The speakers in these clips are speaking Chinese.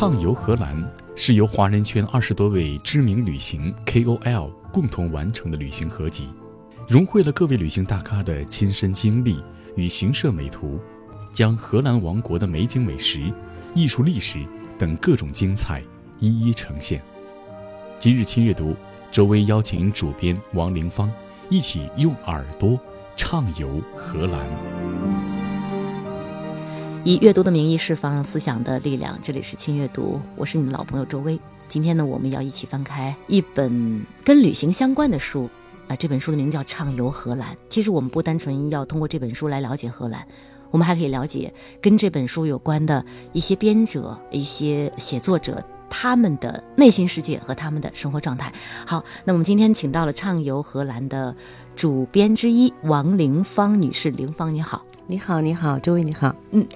畅游荷兰是由华人圈二十多位知名旅行 KOL 共同完成的旅行合集，融汇了各位旅行大咖的亲身经历与行摄美图，将荷兰王国的美景美食、艺术历史等各种精彩一一呈现。今日轻阅读，周薇邀请主编王凌芳一起用耳朵畅游荷兰。以阅读的名义释放思想的力量，这里是轻阅读，我是你的老朋友周薇。今天呢，我们要一起翻开一本跟旅行相关的书，啊，这本书的名字叫《畅游荷兰》。其实我们不单纯要通过这本书来了解荷兰，我们还可以了解跟这本书有关的一些编者、一些写作者他们的内心世界和他们的生活状态。好，那我们今天请到了《畅游荷兰》的主编之一王凌芳女士，凌芳你好。你好，你好，周薇，你好。嗯，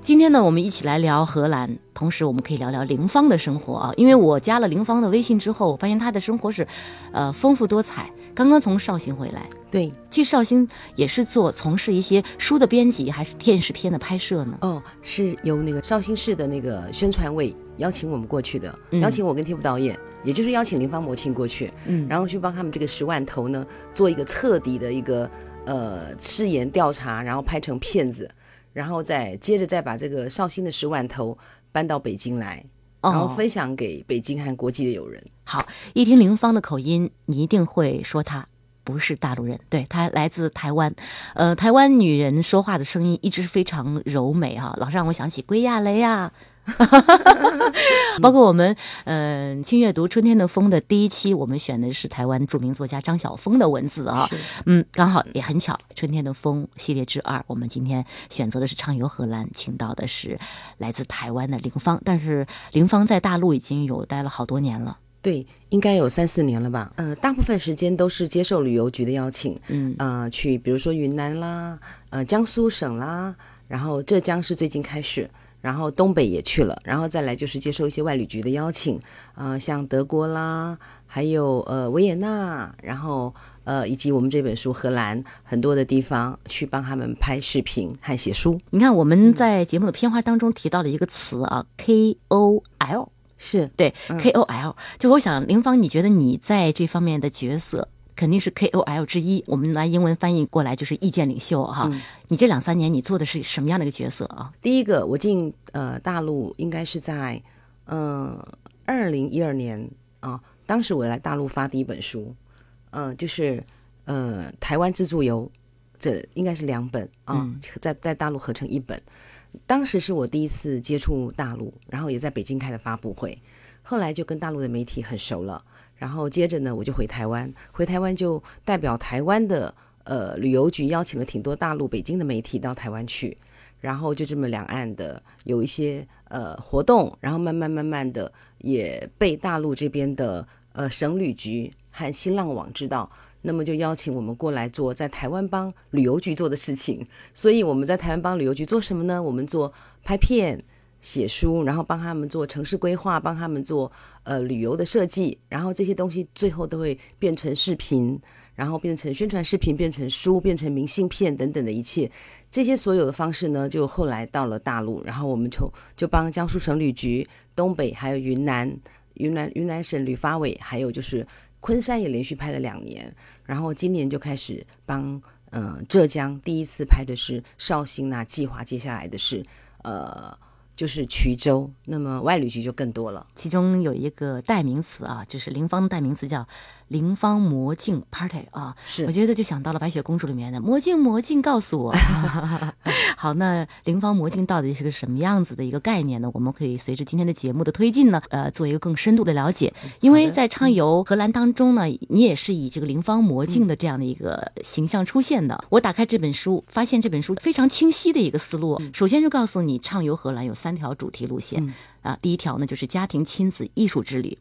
今天呢，我们一起来聊荷兰，同时我们可以聊聊林芳的生活啊。因为我加了林芳的微信之后，我发现她的生活是，呃，丰富多彩。刚刚从绍兴回来，对，去绍兴也是做从事一些书的编辑，还是电视片的拍摄呢？哦，是由那个绍兴市的那个宣传委邀请我们过去的，邀请我跟贴部导演，也就是邀请林芳魔亲过去，嗯，然后去帮他们这个十万头呢做一个彻底的一个。呃，誓言调查，然后拍成片子，然后再接着再把这个绍兴的十万头搬到北京来，然后分享给北京和国际的友人。好，一听林芳的口音，你一定会说她不是大陆人，对她来自台湾。呃，台湾女人说话的声音一直是非常柔美哈，老是让我想起归亚蕾呀。包括我们，嗯，轻阅读《春天的风》的第一期，我们选的是台湾著名作家张晓峰的文字啊，嗯，刚好也很巧，《春天的风》系列之二，我们今天选择的是畅游荷兰，请到的是来自台湾的林芳，但是林芳在大陆已经有待了好多年了，对，应该有三四年了吧，呃，大部分时间都是接受旅游局的邀请，嗯，呃，去比如说云南啦，呃，江苏省啦，然后浙江是最近开始。然后东北也去了，然后再来就是接受一些外旅局的邀请，啊，像德国啦，还有呃维也纳，然后呃以及我们这本书荷兰很多的地方去帮他们拍视频和写书。你看我们在节目的片花当中提到了一个词啊，K O L，是对 K O L，就我想林芳，你觉得你在这方面的角色？肯定是 KOL 之一，我们拿英文翻译过来就是意见领袖哈。你这两三年你做的是什么样的一个角色啊？第一个，我进呃大陆应该是在嗯二零一二年啊，当时我来大陆发第一本书，嗯，就是呃台湾自助游，这应该是两本啊，在在大陆合成一本。当时是我第一次接触大陆，然后也在北京开的发布会，后来就跟大陆的媒体很熟了。然后接着呢，我就回台湾，回台湾就代表台湾的呃旅游局邀请了挺多大陆、北京的媒体到台湾去，然后就这么两岸的有一些呃活动，然后慢慢慢慢的也被大陆这边的呃省旅局和新浪网知道，那么就邀请我们过来做在台湾帮旅游局做的事情。所以我们在台湾帮旅游局做什么呢？我们做拍片。写书，然后帮他们做城市规划，帮他们做呃旅游的设计，然后这些东西最后都会变成视频，然后变成宣传视频，变成书，变成明信片等等的一切，这些所有的方式呢，就后来到了大陆，然后我们就就帮江苏省旅局、东北还有云南、云南云南省旅发委，还有就是昆山也连续拍了两年，然后今年就开始帮嗯浙江第一次拍的是绍兴那计划，接下来的是呃。就是衢州，那么外旅局就更多了。其中有一个代名词啊，就是林芳的代名词叫。灵方魔镜 party 啊，是，我觉得就想到了白雪公主里面的魔镜魔镜告诉我。好，那灵方魔镜到底是个什么样子的一个概念呢？我们可以随着今天的节目的推进呢，呃，做一个更深度的了解。因为在畅游荷兰当中呢，你也是以这个灵方魔镜的这样的一个形象出现的。我打开这本书，发现这本书非常清晰的一个思路。首先就告诉你，畅游荷兰有三条主题路线啊，第一条呢就是家庭亲子艺术之旅。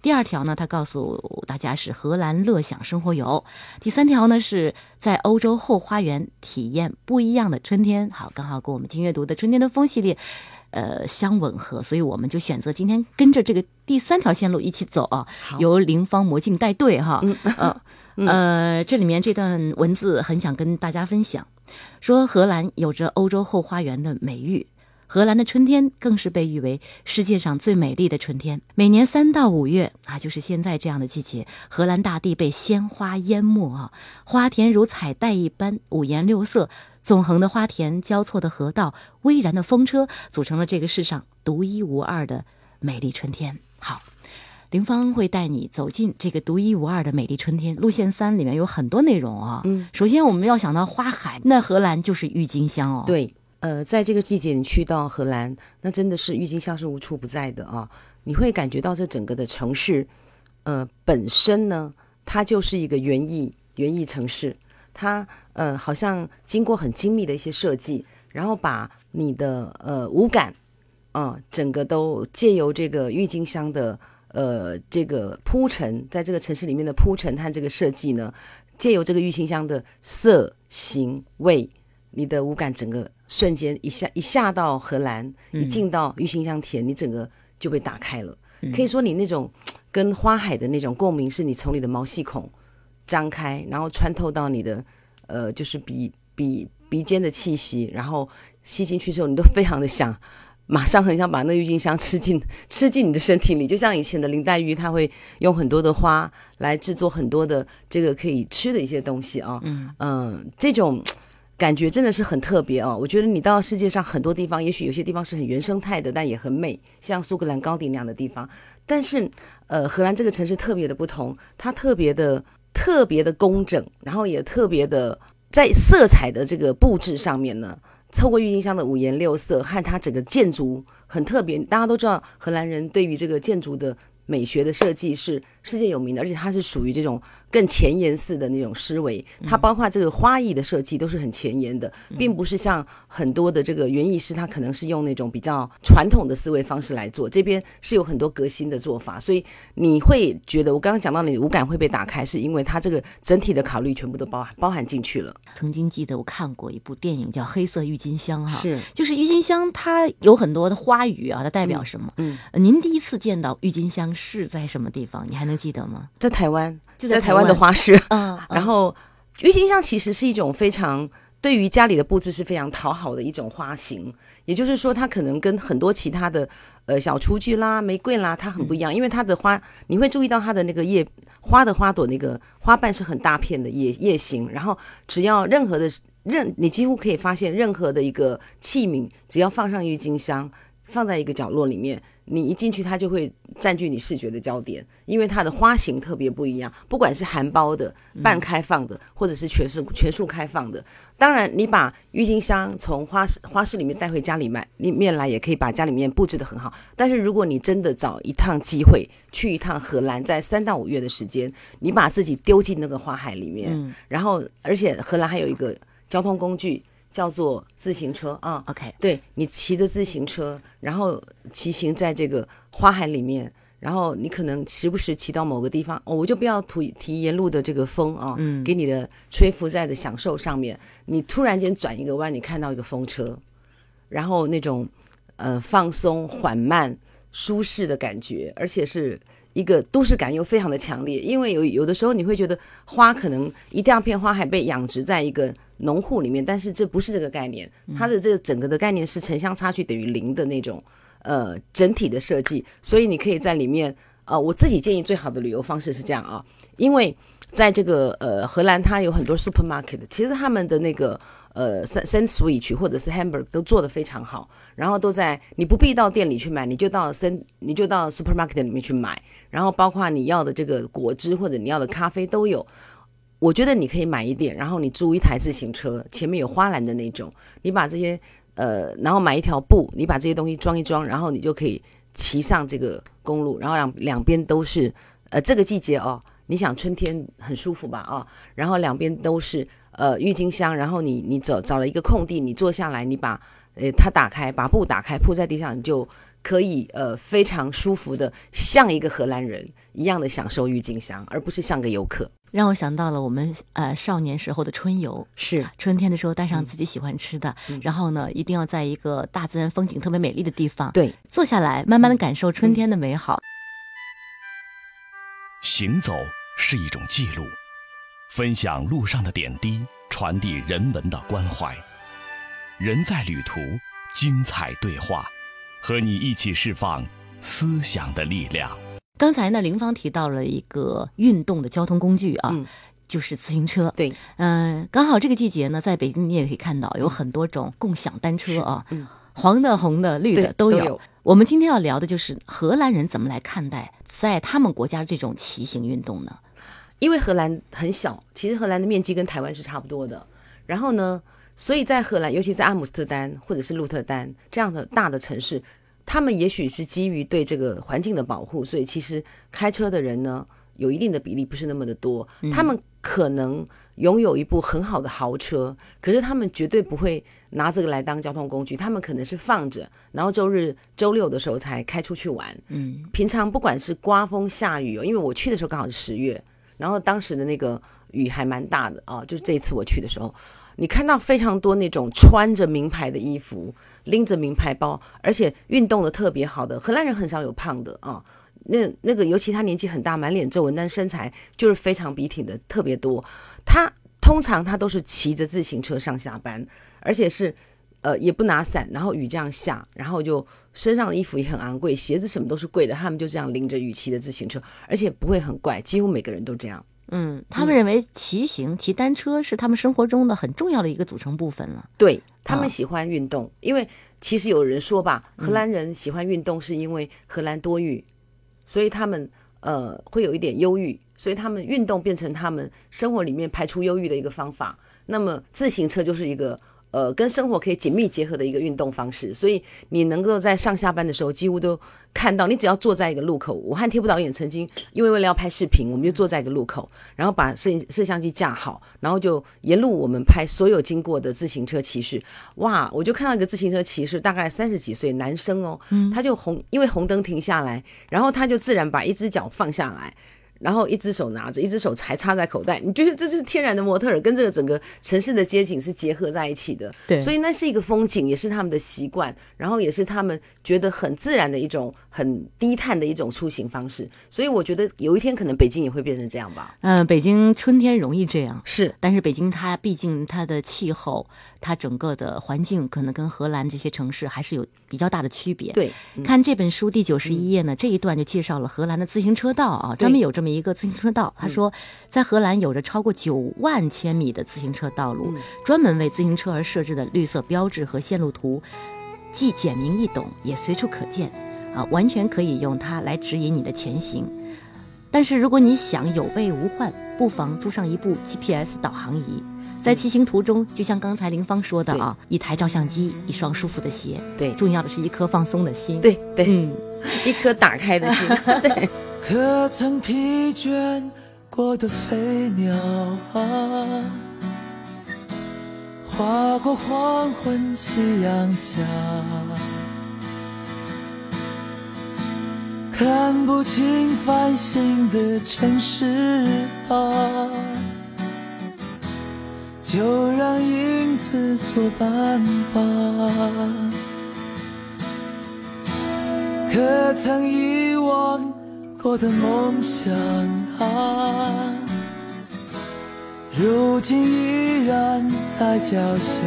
第二条呢，他告诉大家是荷兰乐享生活游。第三条呢，是在欧洲后花园体验不一样的春天。好，刚好跟我们今阅读的春天的风系列，呃，相吻合，所以我们就选择今天跟着这个第三条线路一起走啊。由林芳魔镜带队哈，呃呃，这里面这段文字很想跟大家分享，说荷兰有着欧洲后花园的美誉。荷兰的春天更是被誉为世界上最美丽的春天。每年三到五月啊，就是现在这样的季节，荷兰大地被鲜花淹没啊，花田如彩带一般，五颜六色，纵横的花田，交错的河道，巍然的风车，组成了这个世上独一无二的美丽春天。好，林芳会带你走进这个独一无二的美丽春天。路线三里面有很多内容啊。嗯，首先我们要想到花海，那荷兰就是郁金香哦。对。呃，在这个季节你去到荷兰，那真的是郁金香是无处不在的啊！你会感觉到这整个的城市，呃，本身呢，它就是一个园艺园艺城市，它呃好像经过很精密的一些设计，然后把你的呃五感，啊，整个都借由这个郁金香的呃这个铺陈，在这个城市里面的铺陈和这个设计呢，借由这个郁金香的色形味。你的五感整个瞬间一下一下到荷兰，一进到郁金香田，你整个就被打开了。可以说你那种跟花海的那种共鸣，是你从你的毛细孔张开，然后穿透到你的呃，就是鼻鼻鼻尖的气息，然后吸进去之后，你都非常的想，马上很想把那郁金香吃进 吃进你的身体里。就像以前的林黛玉，她会用很多的花来制作很多的这个可以吃的一些东西啊。嗯嗯，这种。感觉真的是很特别哦！我觉得你到世界上很多地方，也许有些地方是很原生态的，但也很美，像苏格兰高地那样的地方。但是，呃，荷兰这个城市特别的不同，它特别的、特别的工整，然后也特别的在色彩的这个布置上面呢，透过郁金香的五颜六色和它整个建筑很特别。大家都知道，荷兰人对于这个建筑的美学的设计是世界有名的，而且它是属于这种。更前沿式的那种思维，它包括这个花艺的设计都是很前沿的，并不是像很多的这个园艺师，他可能是用那种比较传统的思维方式来做。这边是有很多革新的做法，所以你会觉得我刚刚讲到你五感会被打开，是因为它这个整体的考虑全部都包含包含进去了。曾经记得我看过一部电影叫《黑色郁金香》哈，是就是郁金香，它有很多的花语啊，它代表什么？嗯，您第一次见到郁金香是在什么地方？你还能记得吗？在台湾。在台湾的花市，嗯，然后郁金香其实是一种非常对于家里的布置是非常讨好的一种花型，也就是说，它可能跟很多其他的呃小雏菊啦、玫瑰啦，它很不一样，因为它的花你会注意到它的那个叶花的花朵那个花瓣是很大片的叶叶形，然后只要任何的任你几乎可以发现任何的一个器皿，只要放上郁金香，放在一个角落里面。你一进去，它就会占据你视觉的焦点，因为它的花型特别不一样。不管是含苞的、半开放的，或者是全是全数开放的。当然，你把郁金香从花市花市里面带回家里面里面来，也可以把家里面布置的很好。但是，如果你真的找一趟机会去一趟荷兰，在三到五月的时间，你把自己丢进那个花海里面，然后，而且荷兰还有一个交通工具。叫做自行车啊，OK，对你骑着自行车，然后骑行在这个花海里面，然后你可能时不时骑到某个地方，哦，我就不要提提沿路的这个风啊，嗯，给你的吹拂在的享受上面，你突然间转一个弯，你看到一个风车，然后那种呃放松、缓慢、舒适的感觉，而且是一个都市感又非常的强烈，因为有有的时候你会觉得花可能一大片花海被养殖在一个。农户里面，但是这不是这个概念，它的这个整个的概念是城乡差距等于零的那种，呃，整体的设计。所以你可以在里面，呃，我自己建议最好的旅游方式是这样啊，因为在这个呃荷兰，它有很多 supermarket，其实他们的那个呃 s a n s w i c h 或者是 Hamburg 都做得非常好，然后都在你不必到店里去买，你就到 San 你就到 supermarket 里面去买，然后包括你要的这个果汁或者你要的咖啡都有。我觉得你可以买一点，然后你租一台自行车，前面有花篮的那种。你把这些呃，然后买一条布，你把这些东西装一装，然后你就可以骑上这个公路，然后两两边都是呃这个季节哦，你想春天很舒服吧啊，然后两边都是呃郁金香，然后你你找找了一个空地，你坐下来，你把呃它打开，把布打开铺在地上，你就。可以呃非常舒服的像一个荷兰人一样的享受郁金香，而不是像个游客。让我想到了我们呃少年时候的春游，是春天的时候带上自己喜欢吃的，然后呢，一定要在一个大自然风景特别美丽的地方，对，坐下来慢慢的感受春天的美好。行走是一种记录，分享路上的点滴，传递人文的关怀。人在旅途，精彩对话，和你一起释放思想的力量。刚才呢，林芳提到了一个运动的交通工具啊，嗯就是自行车。对，嗯、刚好这个季节呢，在北京你也可以看到有很多种共享单车啊，嗯黄的、红的、绿的都有。都有我们今天要聊的就是荷兰人怎么来看待在他们国家这种骑行运动呢？因为荷兰很小，其实荷兰的面积跟台湾是差不多的。然后呢，所以在荷兰，尤其在阿姆斯特丹或者是鹿特丹这样的大的城市，他们也许是基于对这个环境的保护，所以其实开车的人呢，有一定的比例不是那么的多。他们可能拥有一部很好的豪车，可是他们绝对不会拿这个来当交通工具，他们可能是放着，然后周日、周六的时候才开出去玩。嗯，平常不管是刮风下雨哦，因为我去的时候刚好是十月，然后当时的那个雨还蛮大的啊，就是这一次我去的时候，你看到非常多那种穿着名牌的衣服，拎着名牌包，而且运动的特别好的荷兰人很少有胖的啊。那那个，尤其他年纪很大，满脸皱纹，但身材就是非常笔挺的，特别多。他通常他都是骑着自行车上下班，而且是呃也不拿伞，然后雨这样下，然后就身上的衣服也很昂贵，鞋子什么都是贵的，他们就这样拎着雨骑的自行车，而且不会很怪，几乎每个人都这样。嗯，他们认为骑行、骑单车是他们生活中的很重要的一个组成部分了。对他啊们喜欢运动，因为其实有人说吧，荷兰人喜欢运动是因为荷兰多雨，所以他们呃会有一点忧郁，所以他们运动变成他们生活里面排除忧郁的一个方法。那么自行车就是一个呃跟生活可以紧密结合的一个运动方式，所以你能够在上下班的时候几乎都看到，你只要坐在一个路口，我和贴布导演曾经因为为了要拍视频，我们就坐在一个路口，然后把摄影摄像机架好，然后就沿路我们拍所有经过的自行车骑士。哇，我就看到一个自行车骑士，大概三十几岁男生哦，他就红因为红灯停下来，然后他就自然把一只脚放下来。然后一只手拿着，一只手还插在口袋，你觉得这是天然的模特儿，跟这个整个城市的街景是结合在一起的。对所以那是一个风景，也是他们的习惯，然后也是他们觉得很自然的一种很低碳的一种出行方式。所以我觉得有一天可能北京也会变成这样吧。嗯、北京春天容易这样，是但是北京它毕竟它的气候，它整个的环境可能跟荷兰这些城市还是有比较大的区别。，对，嗯看这本书第九十一页呢，这一段就介绍了荷兰的自行车道啊，专门有这么一个自行车道。他说，在荷兰有着超过九万千米的自行车道路，专门为自行车而设置的绿色标志和线路图，既简明易懂，也随处可见，啊，完全可以用它来指引你的前行。但是如果你想有备无患，不妨租上一部 GPS 导航仪。在骑行途中，就像刚才林芳说的啊，一台照相机，一双舒服的鞋，对重要的是一颗放松的心。，对对，嗯，一颗打开的心。对，可曾疲倦过的飞鸟啊，划过黄昏夕阳下，看不清繁星的城市啊，就让影子作伴吧。可曾遗忘过的梦想啊，如今依然在脚下，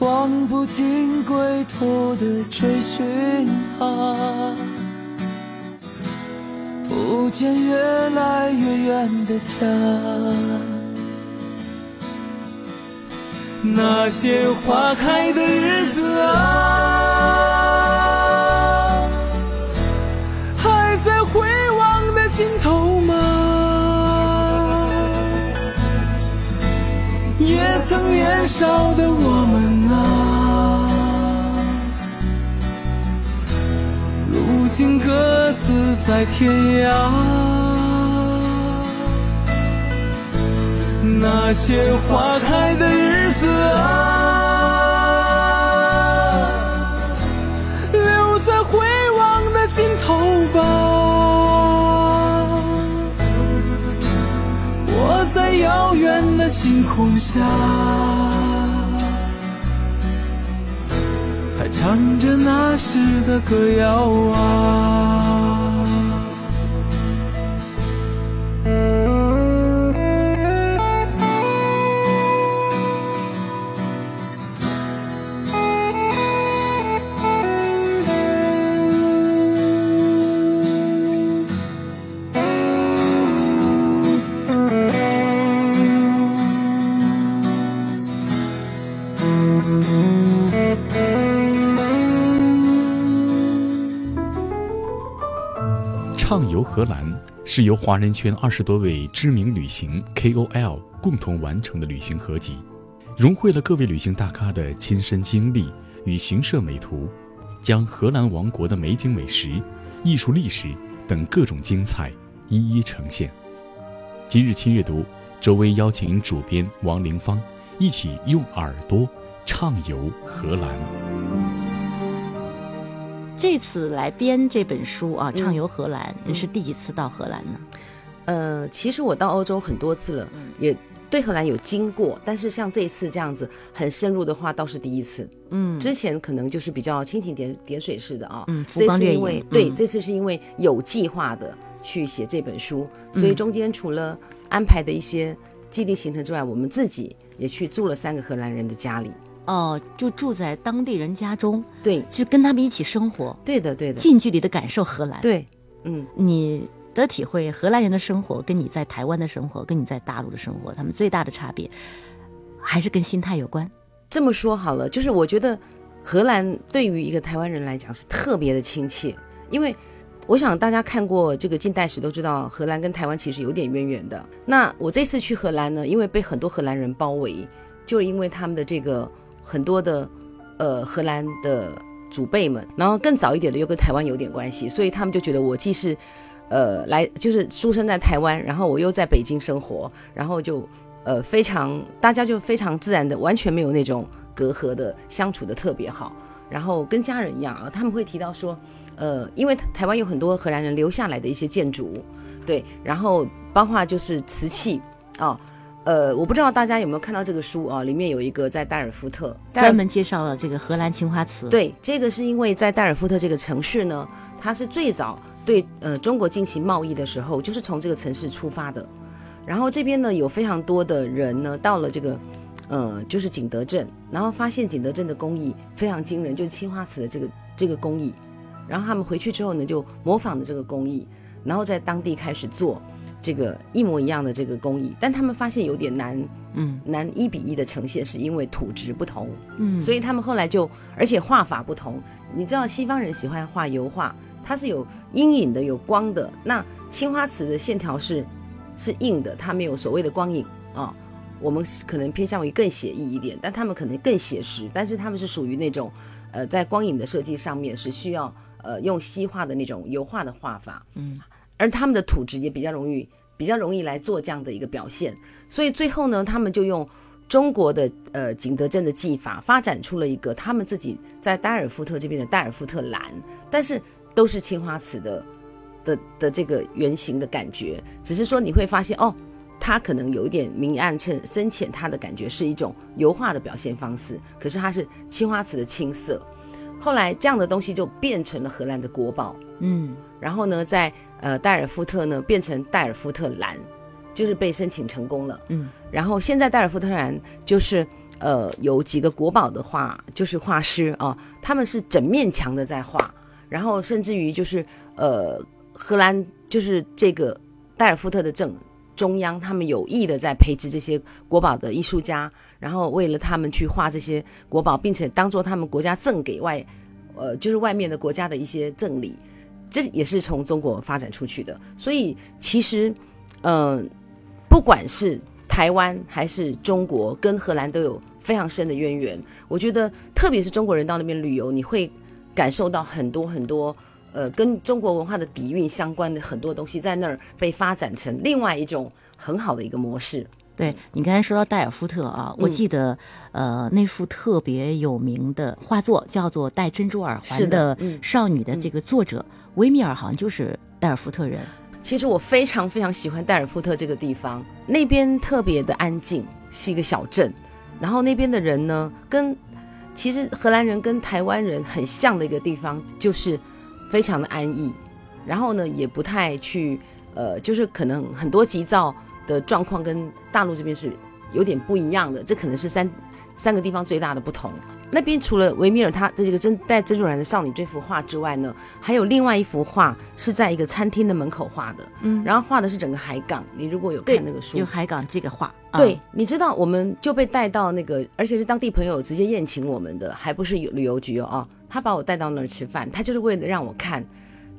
望不尽归途的追寻啊，不见越来越远的家。那些花开的日子啊，尽头吗也曾年少的我们啊如今各自在天涯。那些花开的日子啊留在回望的尽头吧。遥远的星空下，还唱着那时的歌谣啊。荷兰是由华人圈二十多位知名旅行 KOL 共同完成的旅行合集，融汇了各位旅行大咖的亲身经历与行摄美图，将荷兰王国的美景美食、艺术历史等各种精彩一一呈现。今日亲阅读，周薇邀请主编王凌芳一起用耳朵畅游荷兰。这次来编这本书啊，畅游荷兰，你是第几次到荷兰呢？呃，其实我到欧洲很多次了，也对荷兰有经过，但是像这一次这样子很深入的话，倒是第一次。嗯，之前可能就是比较蜻蜓点点水式的啊。嗯，这次因为影。对，嗯这次是因为有计划的去写这本书，所以中间除了安排的一些既定行程之外，我们自己也去住了三个荷兰人的家里。哦，就住在当地人家中，对，就跟他们一起生活，对的，对的，近距离的感受荷兰。对，嗯。你的体会，荷兰人的生活跟你在台湾的生活，跟你在大陆的生活，他们最大的差别还是跟心态有关。这么说好了，就是我觉得荷兰对于一个台湾人来讲是特别的亲切，因为我想大家看过这个近代史都知道，荷兰跟台湾其实有点渊源的。那我这次去荷兰呢，因为被很多荷兰人包围，就因为他们的这个很多的呃荷兰的祖辈们，然后更早一点的又跟台湾有点关系，所以他们就觉得我既是呃来就是出生在台湾，然后我又在北京生活，然后就呃非常大家就非常自然的，完全没有那种隔阂的相处的特别好，然后跟家人一样啊，他们会提到说，呃，因为台湾有很多荷兰人留下来的一些建筑，对，然后包括就是瓷器啊。呃，我不知道大家有没有看到这个书啊？里面有一个在代尔夫特，专门介绍了这个荷兰青花瓷。，对，这个是因为在代尔夫特这个城市呢，它是最早对呃中国进行贸易的时候，就是从这个城市出发的。然后这边呢有非常多的人呢到了这个呃就是景德镇，然后发现景德镇的工艺非常惊人，就是青花瓷的这个这个工艺。然后他们回去之后呢，就模仿的这个工艺，然后在当地开始做这个一模一样的这个工艺，但他们发现有点难嗯难一比一的呈现，是因为土质不同。嗯，所以他们后来就，而且画法不同。你知道西方人喜欢画油画，它是有阴影的，有光的。那青花瓷的线条是是硬的，它没有所谓的光影啊、我们可能偏向于更写意一点，但他们可能更写实。但是他们是属于那种，呃，在光影的设计上面是需要呃用西画的那种油画的画法。嗯，而他们的土质也比较容易比较容易来做这样的一个表现。所以最后呢，他们就用中国的呃景德镇的技法，发展出了一个他们自己在代尔夫特这边的代尔夫特蓝，但是都是青花瓷的的的这个原型的感觉，只是说你会发现哦。它可能有一点明暗衬深浅，它的感觉是一种油画的表现方式，可是它是青花瓷的青色。后来这样的东西就变成了荷兰的国宝，嗯然后呢，在呃代尔夫特呢变成代尔夫特蓝，就是被申请成功了。嗯，然后现在代尔夫特蓝就是呃有几个国宝的画，就是画师啊，他们是整面墙的在画，然后甚至于就是呃荷兰就是这个代尔夫特的正中央，他们有意的在培植这些国宝的艺术家，然后为了他们去画这些国宝，并且当做他们国家赠给外呃就是外面的国家的一些赠礼。这也是从中国发展出去的。所以其实，嗯、不管是台湾还是中国，跟荷兰都有非常深的渊源。我觉得，特别是中国人到那边旅游，你会感受到很多很多。呃，跟中国文化的底蕴相关的很多东西，在那儿被发展成另外一种很好的一个模式。对你刚才说到戴尔夫特啊，我嗯记得呃那幅特别有名的画作叫做《戴珍珠耳环是的少女》的这个作者维米尔好像就是代尔夫特人。其实我非常非常喜欢代尔夫特这个地方，那边特别的安静，是一个小镇，然后那边的人呢，跟其实荷兰人跟台湾人很像的一个地方，就是非常的安逸，然后呢也不太去呃，就是可能很多急躁的状况跟大陆这边是有点不一样的，这可能是三三个地方最大的不同。那边除了维米尔他的这个珍戴珍珠染的少女这幅画之外呢，还有另外一幅画是在一个餐厅的门口画的，嗯，然后画的是整个海港。你如果有看那个书有，海港这个画，啊对，你知道，我们就被带到那个，而且是当地朋友直接宴请我们的，还不是有旅游局哦，啊他把我带到那儿吃饭，他就是为了让我看，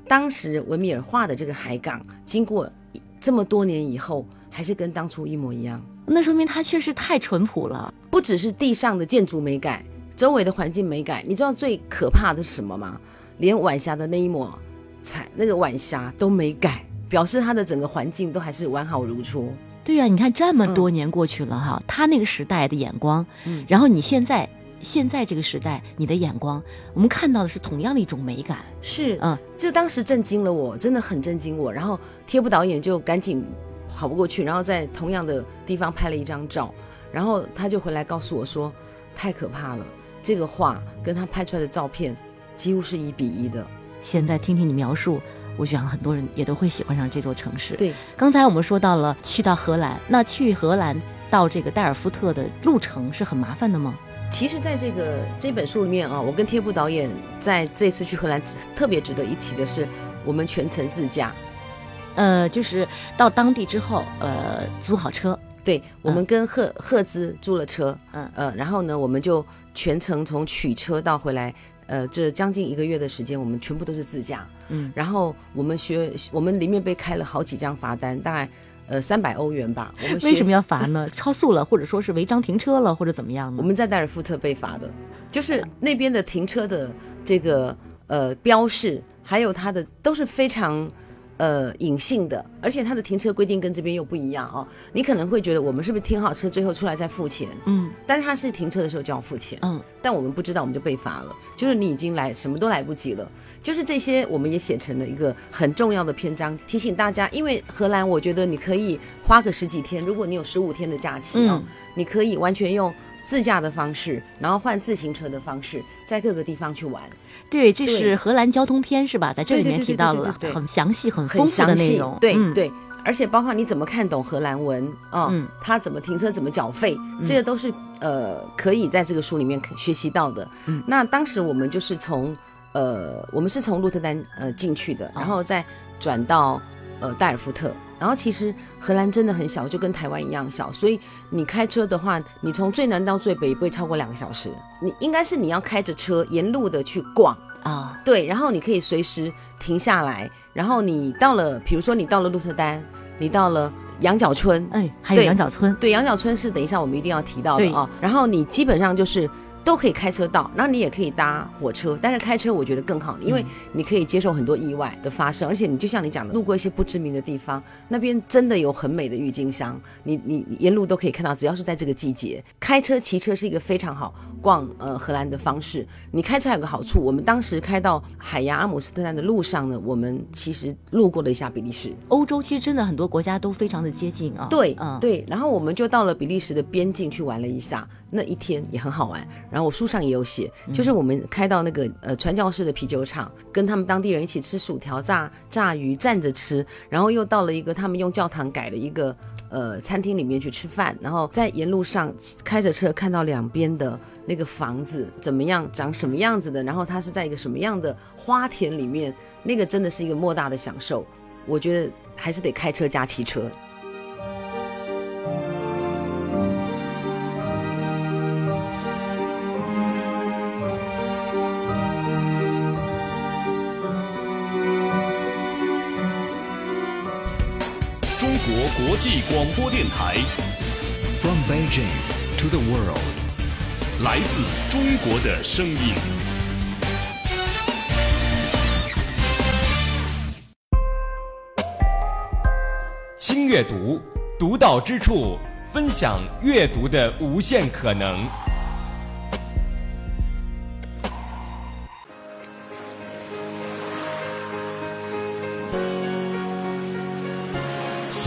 当时维米尔画的这个海港，经过这么多年以后，还是跟当初一模一样。那说明它确实太淳朴了。不只是地上的建筑美感，周围的环境没改，你知道最可怕的是什么吗？连晚霞的那一抹彩，那个晚霞都没改，表示它的整个环境都还是完好如初。对呀、你看这么多年过去了哈，他那个时代的眼光，嗯然后你现在现在这个时代你的眼光，我们看到的是同样的一种美感。是，嗯，这当时震惊了我，真的很震惊我。然后贴布导演就赶紧跑不过去，然后在同样的地方拍了一张照，然后他就回来告诉我说，太可怕了，这个画跟他拍出来的照片几乎是一比一的。现在听听你描述，我想很多人也都会喜欢上这座城市。对，刚才我们说到了去到荷兰，那去荷兰到这个代尔夫特的路程是很麻烦的吗？其实，在这个这本书里面啊，我跟贴布导演在这次去荷兰特别值得一提的是，我们全程自驾。呃，就是到当地之后，呃，租好车，对，我们跟赫赫兹租了车，嗯呃，然后呢，我们就全程从取车到回来，呃，这将近一个月的时间，我们全部都是自驾。嗯，然后我们学，我们里面被开了好几张罚单，大概呃三百欧元吧。我们为什么要罚呢？超速了，或者说是违章停车了，或者怎么样呢？我们在代尔夫特被罚的，就是那边的停车的这个呃标示，还有它的都是非常呃隐性的，而且它的停车规定跟这边又不一样哦。你可能会觉得我们是不是停好车最后出来再付钱？嗯但是他是停车的时候就要付钱，嗯，但我们不知道，我们就被罚了。就是你已经来，什么都来不及了。就是这些，我们也写成了一个很重要的篇章，提醒大家。因为荷兰，我觉得你可以花个十几天，如果你有十五天的假期哦、嗯你可以完全用自驾的方式，然后换自行车的方式，在各个地方去玩，对，这是荷兰交通篇是吧？在这里面提到了很详细、很很丰富的。内容。对、嗯，对，而且包括你怎么看懂荷兰文啊，嗯他怎么停车，怎么缴费，这个都是呃可以在这个书里面学习到的。嗯那当时我们就是从呃，我们是从鹿特丹呃进去的，然后再转到呃代尔夫特。然后其实荷兰真的很小，就跟台湾一样小，所以你开车的话，你从最南到最北不会超过两个小时。你应该是你要开着车沿路的去逛，啊，对，然后你可以随时停下来，然后你到了，比如说你到了鹿特丹，你到了羊角村，哎，还有羊角村，对，羊角村是等一下我们一定要提到的对啊。然后你基本上就是都可以开车到，然后你也可以搭火车，但是开车我觉得更好，因为你可以接受很多意外的发生，而且你就像你讲的，路过一些不知名的地方，那边真的有很美的郁金香，你你你沿路都可以看到，只要是在这个季节，开车骑车是一个非常好逛呃荷兰的方式。你开车还有个好处，我们当时开到海牙阿姆斯特丹的路上呢，我们其实路过了一下比利时。欧洲其实真的很多国家都非常的接近啊。对，嗯，对，然后我们就到了比利时的边境去玩了一下，那一天也很好玩。然后我书上也有写，就是我们开到那个呃传教士的啤酒厂，跟他们当地人一起吃薯条、炸炸鱼，站着吃，然后又到了一个他们用教堂改的一个呃餐厅里面去吃饭，然后在沿路上开着车看到两边的那个房子怎么样，长什么样子的，然后它是在一个什么样的花田里面，那个真的是一个莫大的享受。我觉得还是得开车加骑车。际广播电台 From Beijing to the world. 来自中国的声音。轻阅读，独到之处，分享阅读的无限可能。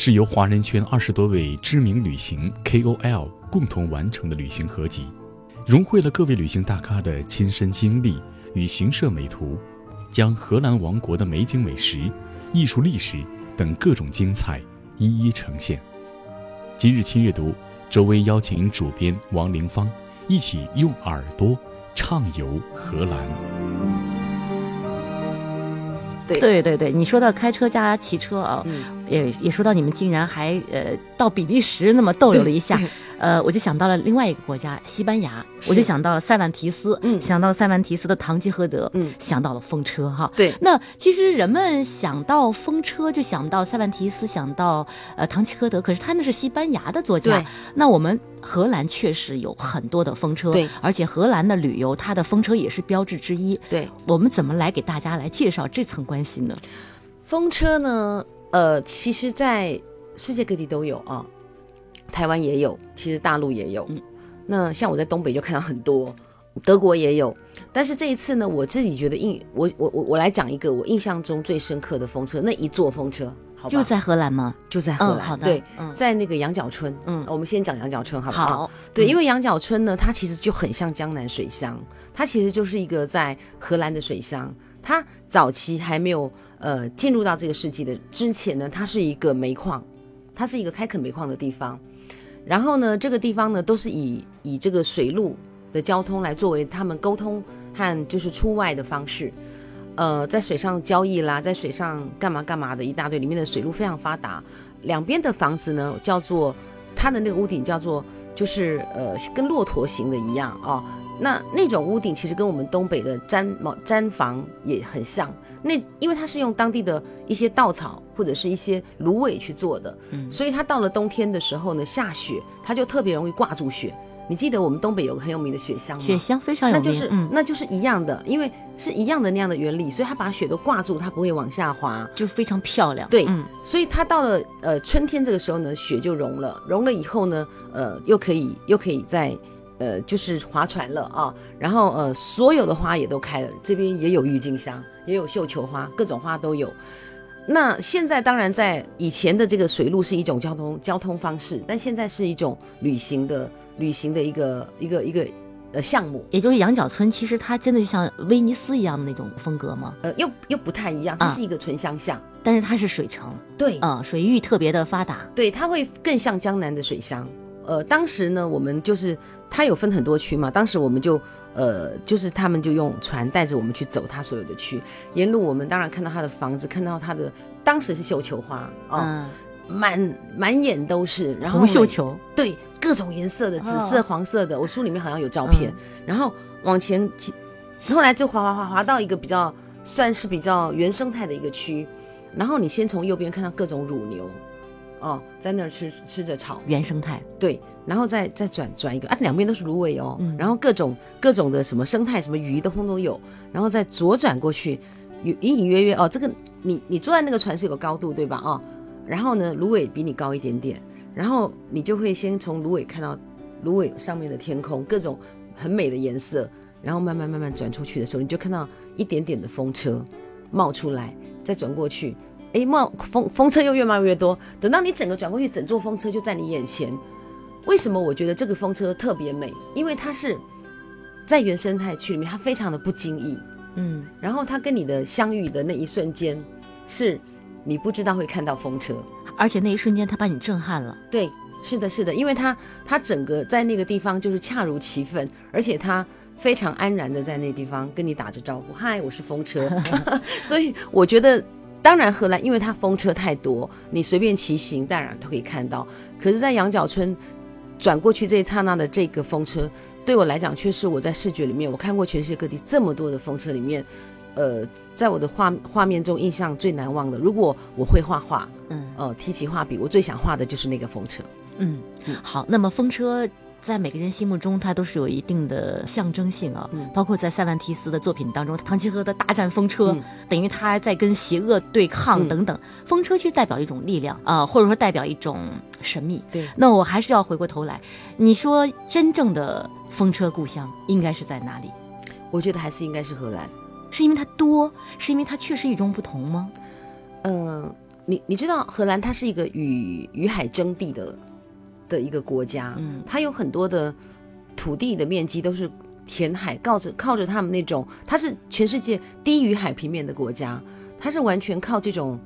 是由华人圈二十多位知名旅行 KOL 共同完成的旅行合集，融汇了各位旅行大咖的亲身经历与行摄美图，将荷兰王国的美景美食、艺术历史等各种精彩一一呈现。今日轻阅读，周薇邀请主编王凌芳一起用耳朵畅游荷兰。对对对对，你说到开车加骑车啊，嗯也也说到你们竟然还呃到比利时那么逗留了一下，呃，我就想到了另外一个国家西班牙，我就想到了塞万提斯，嗯想到了塞万提斯的堂吉诃德，嗯想到了风车哈。对那其实人们想到风车就想到塞万提斯，想到呃堂吉诃德，可是他那是西班牙的作家。那我们荷兰确实有很多的风车，对而且荷兰的旅游它的风车也是标志之一。对，我们怎么来给大家来介绍这层关系呢？风车呢，呃，其实在世界各地都有啊，台湾也有，其实大陆也有。嗯那像我在东北就看到很多，德国也有。但是这一次呢，我自己觉得印我我我我来讲一个我印象中最深刻的风车，那一座风车，好就在荷兰吗？就在荷兰，嗯好的对，嗯在那个羊角村，嗯我们先讲羊角村好不好？好，对，嗯因为羊角村呢，它其实就很像江南水乡，它其实就是一个在荷兰的水乡。它早期还没有呃进入到这个世纪的之前呢，它是一个煤矿，它是一个开垦煤矿的地方。然后呢，这个地方呢都是以以这个水路的交通来作为他们沟通和就是出外的方式。呃，在水上交易啦，在水上干嘛干嘛的一大堆，里面的水路非常发达。两边的房子呢，叫做它的那个屋顶叫做就是呃跟骆驼形的一样哦。那那种屋顶其实跟我们东北的毡毛毡房也很像。那因为它是用当地的一些稻草或者是一些芦苇去做的，嗯所以它到了冬天的时候呢，下雪它就特别容易挂住雪。你记得我们东北有个很有名的雪乡吗？雪乡非常有名，那就是、嗯，那就是一样的，因为是一样的那样的原理，所以它把雪都挂住，它不会往下滑。就非常漂亮。对嗯，所以它到了呃春天这个时候呢，雪就融了，融了以后呢，呃，又可以又可以在呃就是划船了啊，然后呃所有的花也都开了，这边也有郁金香，也有绣球花，各种花都有。那现在当然在以前的这个水路是一种交通交通方式，但现在是一种旅行的旅行的一个一个一个呃项目，也就是羊角村，其实它真的就像威尼斯一样的那种风格吗，呃又又不太一样，它啊是一个纯乡下，但是它是水城，对，啊、水域特别的发达。对，它会更像江南的水乡。呃，当时呢，我们就是它有分很多区嘛，当时我们就呃，就是他们就用船带着我们去走他所有的区，沿路我们当然看到他的房子，看到他的当时是绣球花啊，嗯，满满眼都是，然后红绣球，对各种颜色的，紫哦。色、黄色的，我书里面好像有照片。然后往前，后来就滑滑滑滑到一个比较算是比较原生态的一个区，然后你先从右边看到各种乳牛，哦，在那儿吃吃着草，原生态，对，然后再再转转一个啊，两边都是芦苇哦，嗯然后各种各种的什么生态，什么鱼都通都有，然后再左转过去，隐隐隐约约哦，这个你你坐在那个船是有个高度对吧？哦，然后呢，芦苇比你高一点点，然后你就会先从芦苇看到芦苇上面的天空，各种很美的颜色，然后慢慢慢慢转出去的时候，你就看到一点点的风车冒出来，再转过去。哎，冒风风车又越冒越多，等到你整个转过去，整座风车就在你眼前。为什么我觉得这个风车特别美？因为它是在原生态区里面，它非常的不经意，嗯，然后它跟你的相遇的那一瞬间，是你不知道会看到风车。而且那一瞬间它把你震撼了，对，是的，是的，因为它它整个在那个地方就是恰如其分，而且它非常安然的在那地方跟你打着招呼，嗨，我是风车。所以我觉得，当然荷兰因为它风车太多，你随便骑行当然都可以看到。可是，在羊角村转过去这一刹那的这个风车，对我来讲，却是我在视觉里面我看过全世界各地这么多的风车里面。呃，在我的画画面中印象最难忘的，如果我会画画，嗯呃，提起画笔，我最想画的就是那个风车。嗯，好。那么风车在每个人心目中，它都是有一定的象征性啊。嗯包括在塞万提斯的作品当中，唐吉诃德大战风车，嗯等于他在跟邪恶对抗嗯等等。风车其实代表一种力量啊、或者说代表一种神秘。对那我还是要回过头来，你说真正的风车故乡应该是在哪里？我觉得还是应该是荷兰。是因为它多，是因为它确实与众不同吗？嗯，你你知道荷兰它是一个与与海争地的的一个国家，嗯它有很多的土地的面积都是填海，靠着靠着他们那种，它是全世界低于海平面的国家，它是完全靠这种。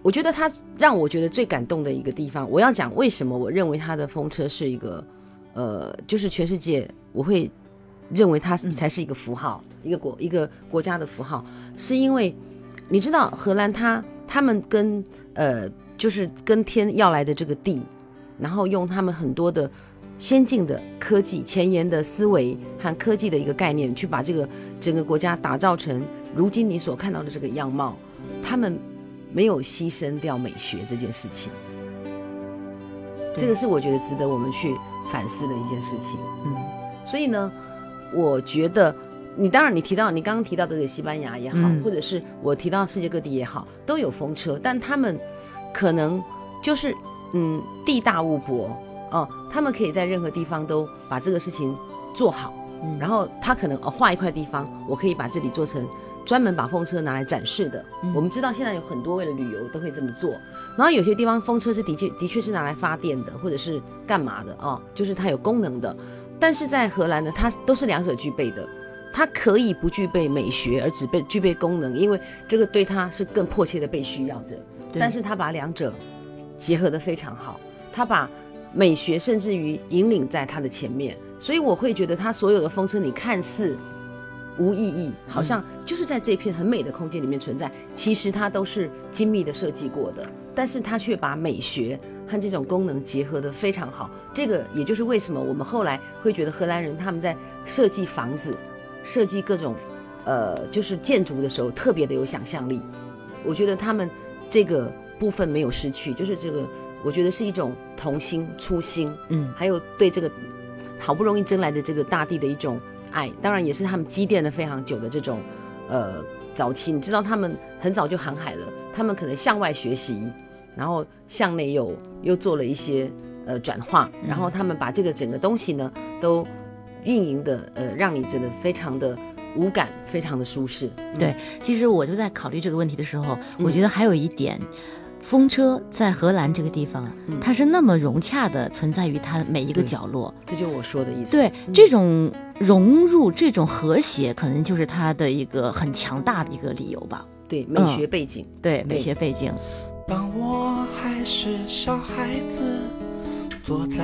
我觉得它让我觉得最感动的一个地方，我要讲为什么我认为它的风车是一个，呃，就是全世界我会认为它才是一个符号，一个国一个国家的符号，是因为你知道荷兰它他们跟呃就是跟天要来的这个地，然后用他们很多的先进的科技、前沿的思维和科技的一个概念，去把这个整个国家打造成如今你所看到的这个样貌。他们没有牺牲掉美学这件事情，这个是我觉得值得我们去反思的一件事情。嗯，所以呢，我觉得你当然你提到你刚刚提到的这个西班牙也好，嗯或者是我提到世界各地也好，都有风车，但他们可能就是嗯地大物博哦、他们可以在任何地方都把这个事情做好，嗯然后他可能哦画一块地方，我可以把这里做成专门把风车拿来展示的。嗯我们知道现在有很多为了旅游都会这么做，然后有些地方风车是的确的确是拿来发电的，或者是干嘛的哦，就是它有功能的。但是在荷兰呢，它都是两者具备的。它可以不具备美学，而只被具备功能，因为这个对它是更迫切的被需要着。对但是它把两者结合的非常好，他把美学甚至于引领在他的前面，所以我会觉得他所有的风车，你看似无意义，好像就是在这片很美的空间里面存在，其实它都是精密的设计过的，但是它却把美学和这种功能结合的非常好。这个也就是为什么我们后来会觉得荷兰人他们在设计房子、设计各种呃就是建筑的时候特别的有想象力。我觉得他们这个部分没有失去，就是这个我觉得是一种童心、初心，嗯还有对这个好不容易争来的这个大地的一种爱，当然也是他们积淀了非常久的这种呃早期。你知道他们很早就航海了，他们可能向外学习，然后向内又又做了一些呃转化，然后他们把这个整个东西呢都运营的呃让你真的非常的无感，非常的舒适。对，其实我就在考虑这个问题的时候，嗯我觉得还有一点，风车在荷兰这个地方，嗯它是那么融洽的存在于它每一个角落。这就是我说的意思。对，这种融入、这种和谐，可能就是它的一个很强大的一个理由吧。对，美学背景。对，美学背景。当我还是小孩子，坐在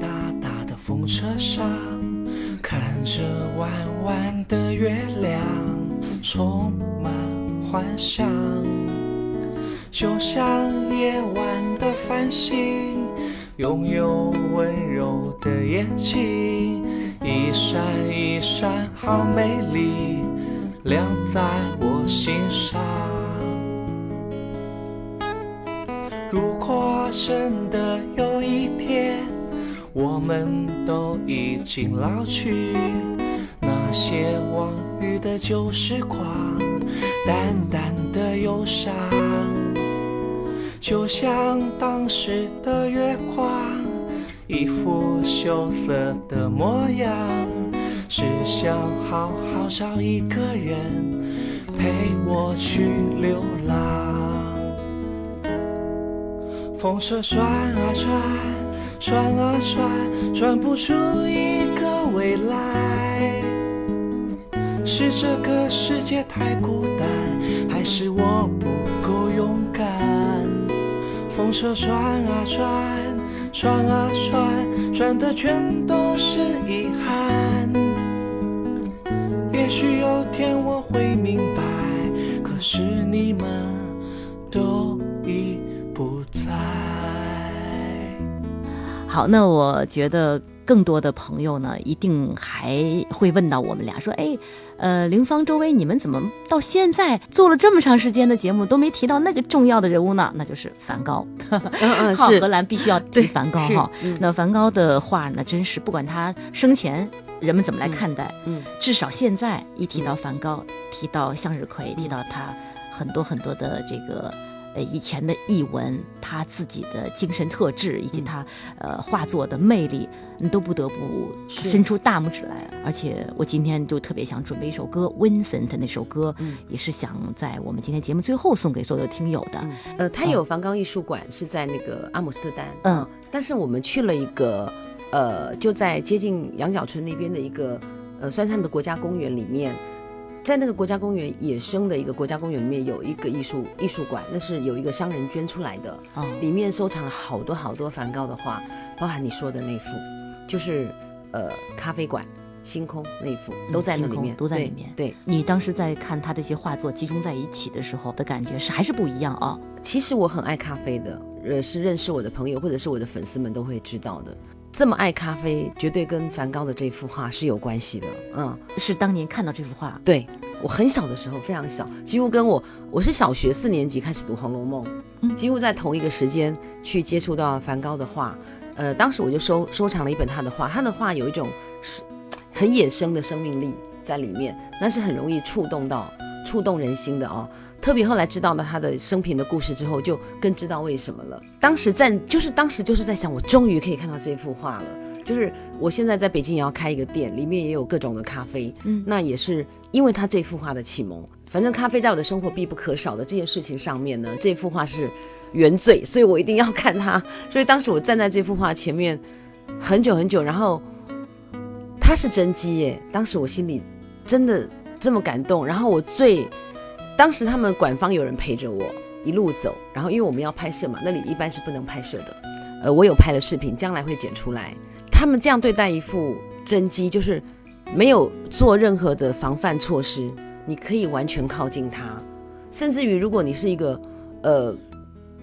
大大的风车上，看着弯弯的月亮，充满幻想，就像夜晚的繁星，拥有温柔的眼睛，一闪一闪，好美丽，亮在我心上。如果真的有一天，我们都已经老去，那些往日的旧时光，淡淡的忧伤，就像当时的月光，一副羞涩的模样，只想好好找一个人陪我去流浪。风车转啊转，转啊转，转不出一个未来。是这个世界太孤单，还是我不？风车转啊转，转啊转，转的全都是遗憾。也许有天我会明白，可是你们都已不在。好，那我觉得更多的朋友呢，一定还会问到我们俩说，哎，呃，林芳、周薇，你们怎么到现在做了这么长时间的节目都没提到那个重要的人物呢？那就是梵高。嗯嗯好，荷兰必须要提梵高哈。嗯那梵高的画呢，真是不管他生前人们怎么来看待，嗯至少现在一提到梵高，提到向日葵，提到他很多很多的这个。呃，以前的译文，他自己的精神特质，以及他呃画作的魅力，你都不得不伸出大拇指来。而且我今天就特别想准备一首歌，Vincent 那首歌，嗯也是想在我们今天节目最后送给所有听友的。呃，他有梵高艺术馆是在那个阿姆斯特丹，嗯啊但是我们去了一个，呃，就在接近羊角村那边的一个，呃，算是他们的国家公园里面，在那个国家公园野生的一个国家公园里面有一个艺术艺术馆，那是有一个商人捐出来的，哦，里面收藏了好多好多梵高的画，包含你说的那幅，就是呃咖啡馆。星空那一幅都在那里面，嗯都在对里面对，你当时在看他这些画作集中在一起的时候的感觉是还是不一样啊、其实我很爱咖啡的，呃，是认识我的朋友或者是我的粉丝们都会知道的。这么爱咖啡，绝对跟梵高的这幅画是有关系的。嗯，是当年看到这幅画，对我很小的时候，非常小，几乎跟我我是小学四年级开始读《红楼梦》，嗯几乎在同一个时间去接触到梵高的画。呃，当时我就收收藏了一本他的画，他的画有一种是很野生的生命力在里面，那是很容易触动到触动人心的哦。特别后来知道了他的生平的故事之后，就更知道为什么了。当时在就是当时就是在想，我终于可以看到这幅画了。就是我现在在北京也要开一个店，里面也有各种的咖啡，嗯那也是因为他这幅画的启蒙。反正咖啡在我的生活必不可少的这件事情上面呢，这幅画是原罪，所以我一定要看它。所以当时我站在这幅画前面很久很久，然后它是真迹耶，当时我心里真的这么感动。然后我最，当时他们馆方有人陪着我一路走，然后因为我们要拍摄嘛，那里一般是不能拍摄的。呃，我有拍了视频，将来会剪出来。他们这样对待一副真迹，就是没有做任何的防范措施，你可以完全靠近它，甚至于如果你是一个呃，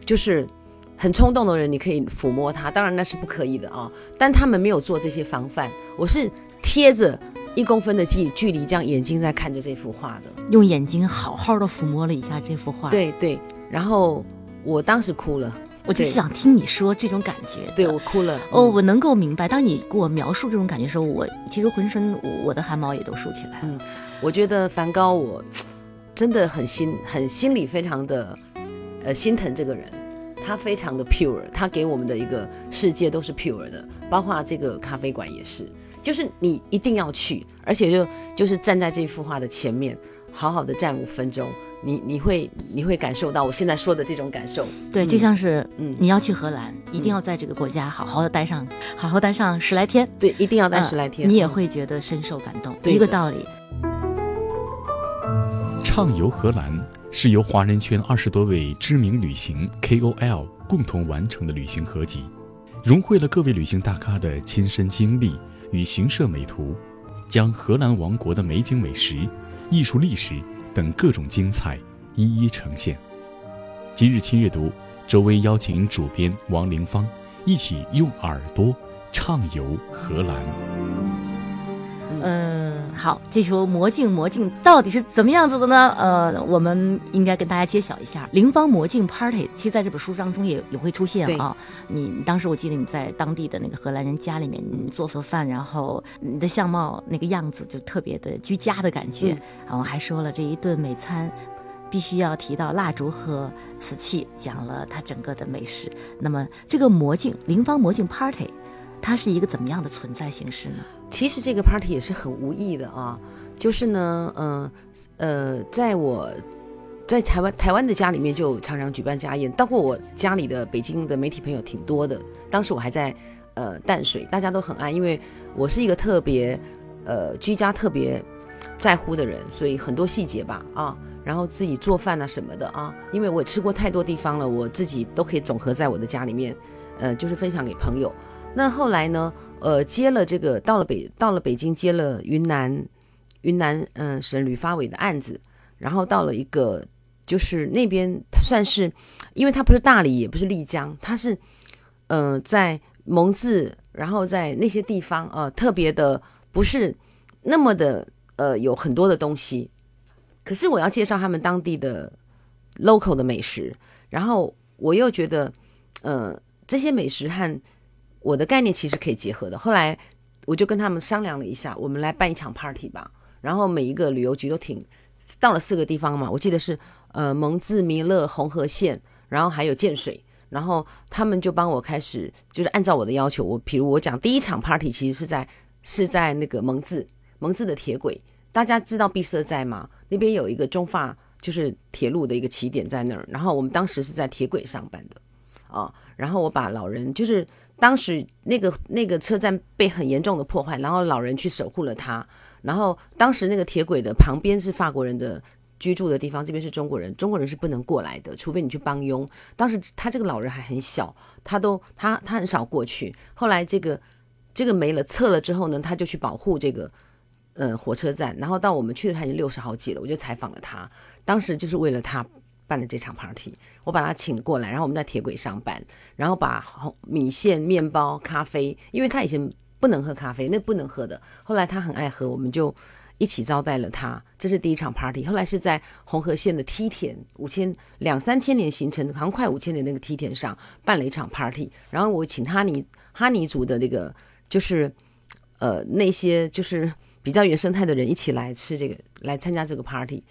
就是很冲动的人，你可以抚摸它，当然那是不可以的啊。但他们没有做这些防范，我是贴着一公分的距距离，这样眼睛在看着这幅画的。用眼睛好好的抚摸了一下这幅画。，对对，然后我当时哭了，我就对想听你说这种感觉。对我哭了。哦，嗯我能够明白。当你给我描述这种感觉的时候，我其实浑身我我的汗毛也都竖起来了。嗯我觉得梵高我 真的很心很心里非常的呃心疼这个人，他非常的 pure，他给我们的一个世界都是 pure 的，包括这个咖啡馆也是，就是你一定要去，而且就就是站在这幅画的前面，好好的站五分钟，你你会你会感受到我现在说的这种感受，对，嗯。就像是嗯，你要去荷兰，一定要在这个国家好好的待上，好好待上十来天，对，一定要待嗯十来天，你也嗯会觉得深受感动。一个道理。畅游荷兰是由华人圈二十多位知名旅行 KOL 共同完成的旅行合集，融汇了各位旅行大咖的亲身经历与行摄美图，将荷兰王国的美景美食、艺术历史等各种精彩一一呈现。今日亲阅读，周薇邀请主编王凌芳一起用耳朵畅游荷兰。嗯，好，这首魔镜魔镜到底是怎么样子的呢？呃，我们应该跟大家揭晓一下。灵方魔镜 Party，其实在这本书当中也也会出现啊。你当时我记得你在当地的那个荷兰人家里面你做做饭，然后你的相貌那个样子就特别的居家的感觉，嗯然后还说了这一顿美餐。必须要提到蜡烛和瓷器，讲了它整个的美食。那么这个魔镜灵方魔镜 Party，它是一个怎么样的存在形式呢？其实这个 party 也是很无意的啊，就是呢，嗯呃在我在台湾台湾的家里面就常常举办家宴，包括我家里的北京的媒体朋友挺多的。当时我还在呃淡水，大家都很爱，因为我是一个特别呃居家特别在乎的人，所以很多细节吧啊，然后自己做饭啊什么的啊，因为我吃过太多地方了，我自己都可以总合在我的家里面，呃，就是分享给朋友。那后来呢？呃，接了这个到了北到了北京，接了云南云南嗯、省旅发委的案子，然后到了一个就是那边算是，因为它不是大理，也不是丽江，它是呃在蒙自然后在那些地方呃特别的不是那么的呃有很多的东西，可是我要介绍他们当地的 local 的美食，然后我又觉得呃这些美食和我的概念其实可以结合的。后来我就跟他们商量了一下，我们来办一场 party 吧。然后每一个旅游局都挺到了四个地方嘛，我记得是呃蒙自、弥勒、红河县，然后还有建水。然后他们就帮我开始，就是按照我的要求，我比如我讲第一场 party 其实是在是在那个蒙自蒙自的铁轨，大家知道闭塞在吗？那边有一个中法就是铁路的一个起点在那儿，然后我们当时是在铁轨上班的，啊，然后我把老人就是当时那个那个车站被很严重的破坏，然后老人去守护了它，然后当时那个铁轨的旁边是法国人的。居住的地方，这边是中国人，中国人是不能过来的，除非你去帮佣。当时他这个老人还很小，他都他他很少过去。后来这个这个没了撤了之后呢，他就去保护这个呃火车站。然后到我们去的他已经六十好几了，我就采访了他。当时就是为了他办的这场 party，我把他请过来，然后我们在铁轨上班，然后把米线、面包、咖啡，因为他以前不能喝咖啡，那不能喝的。后来他很爱喝，我们就。一起招待了他，这是第一场 party。后来是在红河县的梯田，五千两三千年形成，好像快五千年那个梯田上办了一场 party。然后我请哈尼哈尼族的那个，就是呃那些就是比较原生态的人一起来吃这个，来参加这个 party。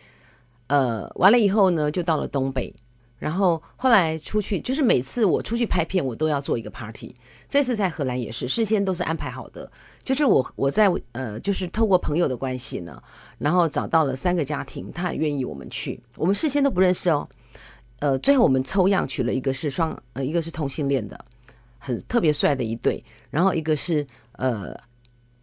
呃，完了以后呢，就到了东北。然后后来出去，就是每次我出去拍片，我都要做一个 party。这次在荷兰也是，事先都是安排好的。就是我我在呃，就是透过朋友的关系呢，然后找到了三个家庭，他也愿意我们去。我们事先都不认识哦。呃，最后我们抽样取了一个是双呃，一个是同性恋的，很特别帅的一对，然后一个是呃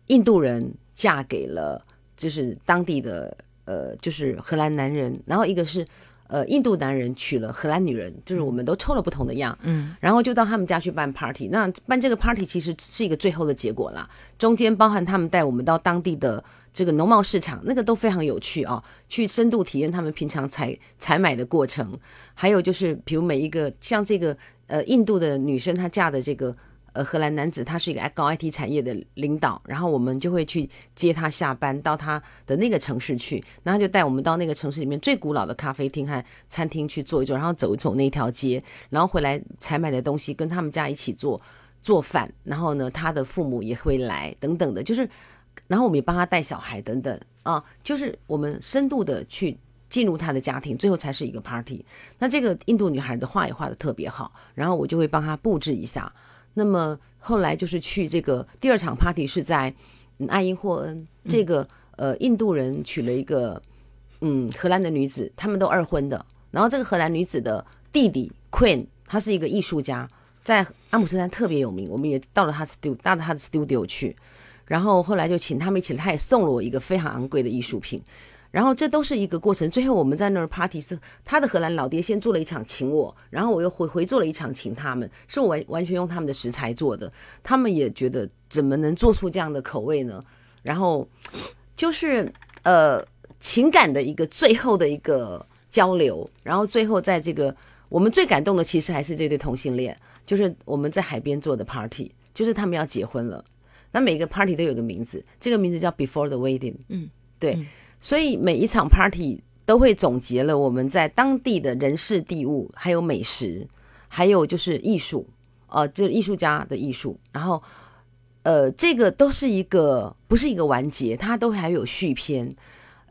印度人嫁给了就是当地的呃就是荷兰男人，然后一个是。呃，印度男人娶了荷兰女人，就是我们都抽了不同的样，嗯，然后就到他们家去办 party。那办这个 party 其实是一个最后的结果啦，中间包含他们带我们到当地的这个农贸市场，那个都非常有趣啊，去深度体验他们平常采采买的过程，还有就是比如每一个像这个呃印度的女生她嫁的这个。呃，荷兰男子他是一个高 IT 产业的领导，然后我们就会去接他下班到他的那个城市去，然后就带我们到那个城市里面最古老的咖啡厅和餐厅去坐一坐，然后走一走那条街，然后回来采买的东西跟他们家一起做做饭，然后呢，他的父母也会来等等的，就是，然后我们也帮他带小孩等等啊，就是我们深度的去进入他的家庭，最后才是一个 party。那这个印度女孩的画也画的特别好，然后我就会帮她布置一下。那么后来就是去这个第二场 party 是在爱因霍恩，这个呃印度人娶了一个嗯荷兰的女子，他们都二婚的。然后这个荷兰女子的弟弟 Queen，他是一个艺术家，在阿姆斯特丹特别有名。我们也到了他 studio，到了他的 studio 去，然后后来就请他们一起，他也送了我一个非常昂贵的艺术品。然后这都是一个过程，最后我们在那儿 party 是他的荷兰老爹先做了一场请我，然后我又回回做了一场请他们，是我完完全用他们的食材做的，他们也觉得怎么能做出这样的口味呢？然后就是呃情感的一个最后的一个交流，然后最后在这个我们最感动的其实还是这对同性恋，就是我们在海边做的 party，就是他们要结婚了，那每个 party 都有个名字，这个名字叫 Before the Wedding，嗯，对。所以每一场 party 都会总结了我们在当地的人事地物，还有美食，还有就是艺术，呃，就是艺术家的艺术。然后，呃，这个都是一个不是一个完结，它都还有续篇。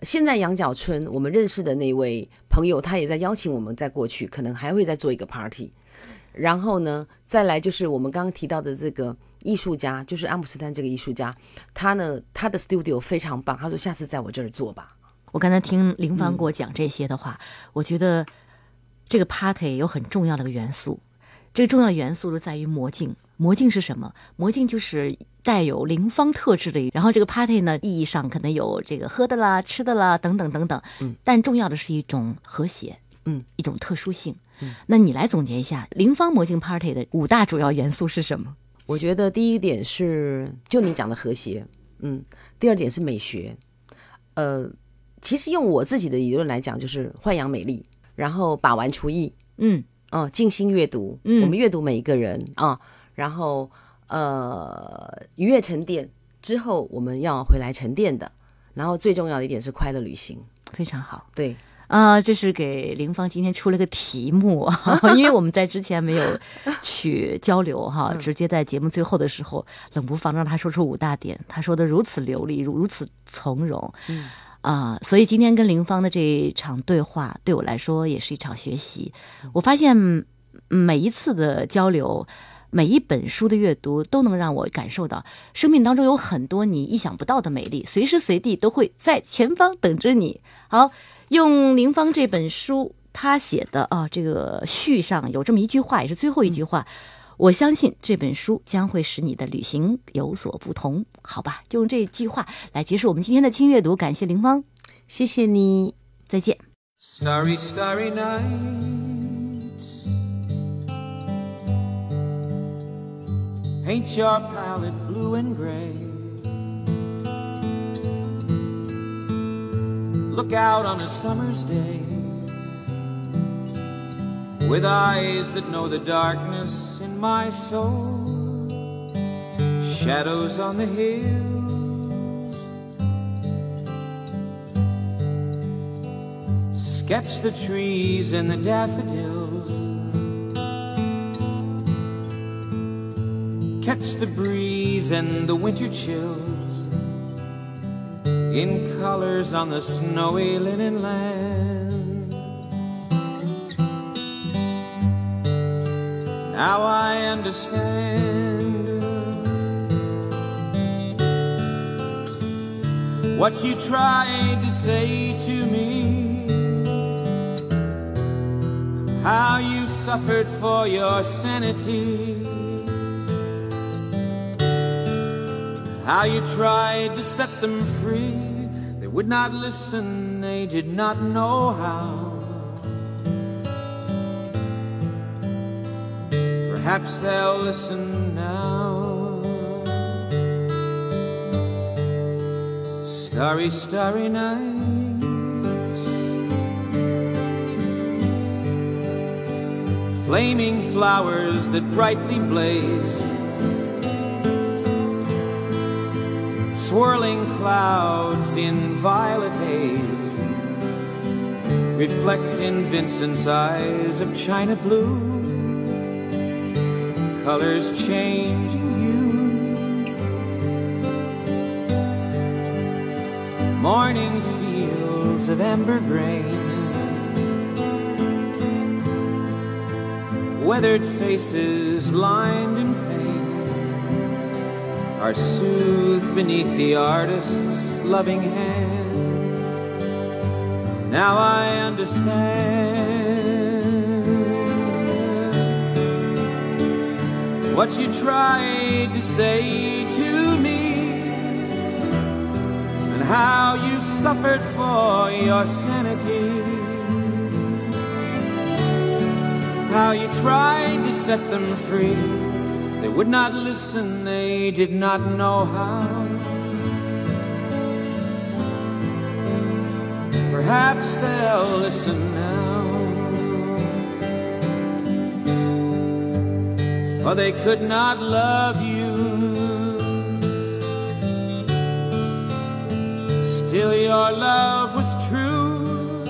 现在羊角村我们认识的那位朋友，他也在邀请我们再过去，可能还会再做一个 party。然后呢，再来就是我们刚刚提到的这个。艺术家就是阿姆斯丹这个艺术家，他呢，他的 studio 非常棒。他说下次在我这儿做吧。我刚才听林芳给我讲这些的话，我觉得这个 party 有很重要的一个元素。这个重要的元素就在于魔镜。魔镜是什么？魔镜就是带有林芳特质的。然后这个 party 呢，意义上可能有这个喝的啦、吃的啦等等等等。嗯。但重要的是一种和谐，嗯，一种特殊性。嗯。那你来总结一下林芳魔镜 party 的五大主要元素是什么？我觉得第一点是就你讲的和谐，嗯，第二点是美学，呃，其实用我自己的理论来讲，就是豢养美丽，然后把玩厨艺，嗯，哦，静心阅读，嗯，我们阅读每一个人啊，然后呃愉悦沉淀之后，我们要回来沉淀的。然后最重要的一点是快乐旅行。非常好。对，啊、这是给林芳今天出了个题目，因为我们在之前没有去交流哈，直接在节目最后的时候，冷不防让他说出五大点，他说的如此流利，如如此从容，嗯啊、所以今天跟林芳的这一场对话，对我来说也是一场学习。我发现嗯每一次的交流。每一本书的阅读都能让我感受到，生命当中有很多你意想不到的美丽，随时随地都会在前方等着你。好，用林芳这本书他写的啊，这个序上有这么一句话，也是最后一句话。我相信这本书将会使你的旅行有所不同。好吧，就用这句话来结束我们今天的轻阅读。感谢林芳，谢谢你。再见。Starry, starry night. Paint your palette blue and gray. Look out on a summer's day with eyes that know the darkness in my soul. Shadows on the hills. Sketch the trees and the daffodils. Catch the breeze and the winter chills in colors on the snowy linen land. Now I understand what you tried to say to me. How you suffered for your sanity. How you tried to set them free. Would not listen, they did not know how. Perhaps they'll listen now. Starry, starry nights. Flaming flowers that brightly blaze. Swirling clouds in violet haze reflect in Vincent's eyes of china blue. Colors change in you. Morning fields of amber grain. Weathered faces lined in are soothed beneath the artist's loving hand. Now I understand what you tried to say to me and how you suffered for your sanity. How you tried to set them free. They would not listen, they did not know how. Perhaps they'll listen now. For they could not love you. Still, your love was true.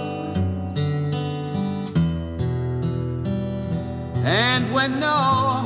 And when no